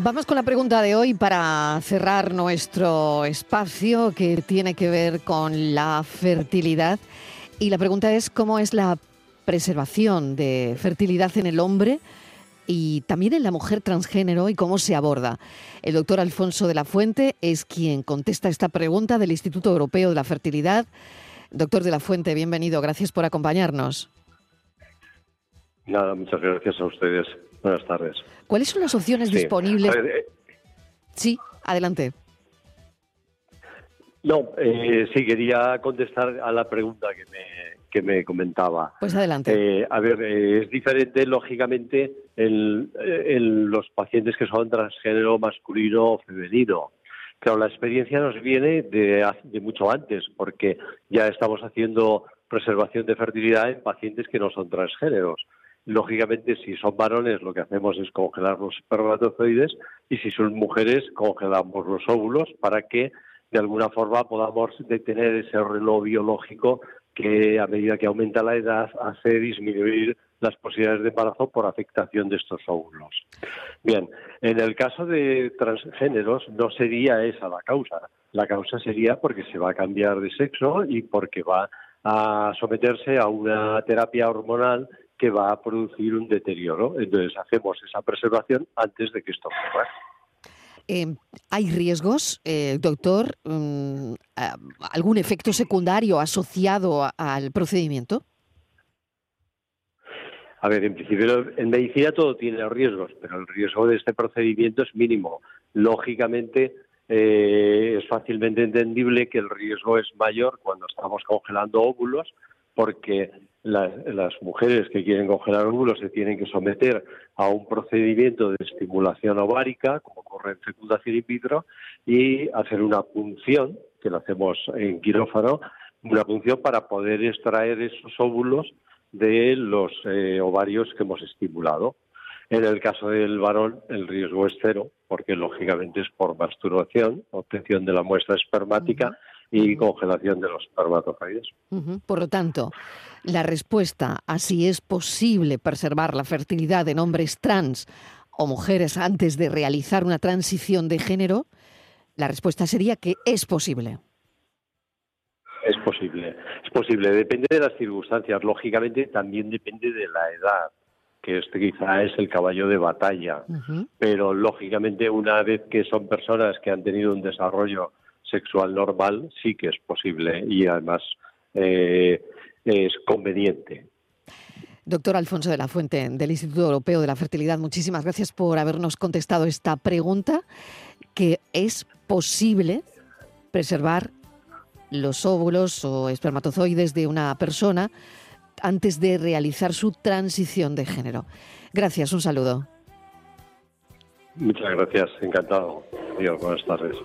Vamos con la pregunta de hoy para cerrar nuestro espacio que tiene que ver con la fertilidad. Y la pregunta es cómo es la preservación de fertilidad en el hombre y también en la mujer transgénero y cómo se aborda. El doctor Alfonso de la Fuente es quien contesta esta pregunta del Instituto Europeo de la Fertilidad. Doctor de la Fuente, bienvenido. Gracias por acompañarnos. Nada, muchas gracias a ustedes. Buenas tardes. ¿Cuáles son las opciones disponibles? Eh, sí, adelante. No, eh, sí, quería contestar a la pregunta que me, que me comentaba. Pues adelante. Eh, a ver, eh, es diferente, lógicamente, en, los pacientes que son transgénero masculino o femenino. Claro, la experiencia nos viene de, de mucho antes, porque ya estamos haciendo preservación de fertilidad en pacientes que no son transgéneros. Lógicamente, si son varones, lo que hacemos es congelar los espermatozoides y si son mujeres, congelamos los óvulos para que de alguna forma podamos detener ese reloj biológico que a medida que aumenta la edad hace disminuir las posibilidades de embarazo por afectación de estos óvulos. Bien, en el caso de transgéneros no sería esa la causa. La causa sería porque se va a cambiar de sexo y porque va a someterse a una terapia hormonal que va a producir un deterioro. Entonces hacemos esa preservación antes de que esto ocurra. Eh, ¿Hay riesgos, eh, doctor? Mm, ¿Algún efecto secundario asociado al procedimiento? A ver, en principio en medicina todo tiene riesgos, pero el riesgo de este procedimiento es mínimo. Lógicamente eh, es fácilmente entendible que el riesgo es mayor cuando estamos congelando óvulos, porque las mujeres que quieren congelar óvulos se tienen que someter a un procedimiento de estimulación ovárica, como ocurre en fecundación in vitro, y hacer una punción, que lo hacemos en quirófano, una punción para poder extraer esos óvulos de los eh, ovarios que hemos estimulado. En el caso del varón, el riesgo es cero, porque lógicamente es por masturbación, obtención de la muestra espermática y congelación de los espermatozoides. Por lo tanto, la respuesta a si es posible preservar la fertilidad en hombres trans o mujeres antes de realizar una transición de género, la respuesta sería que es posible. Es posible, es posible. Depende de las circunstancias. Lógicamente, también depende de la edad que este quizá es el caballo de batalla. Pero lógicamente una vez que son personas que han tenido un desarrollo sexual normal, sí que es posible y además eh, es conveniente. Doctor Alfonso de la Fuente, del Instituto Europeo de la Fertilidad, muchísimas gracias por habernos contestado esta pregunta, que es posible preservar los óvulos o espermatozoides de una persona antes de realizar su transición de género. Gracias, un saludo. Muchas gracias, encantado. Dios, buenas tardes.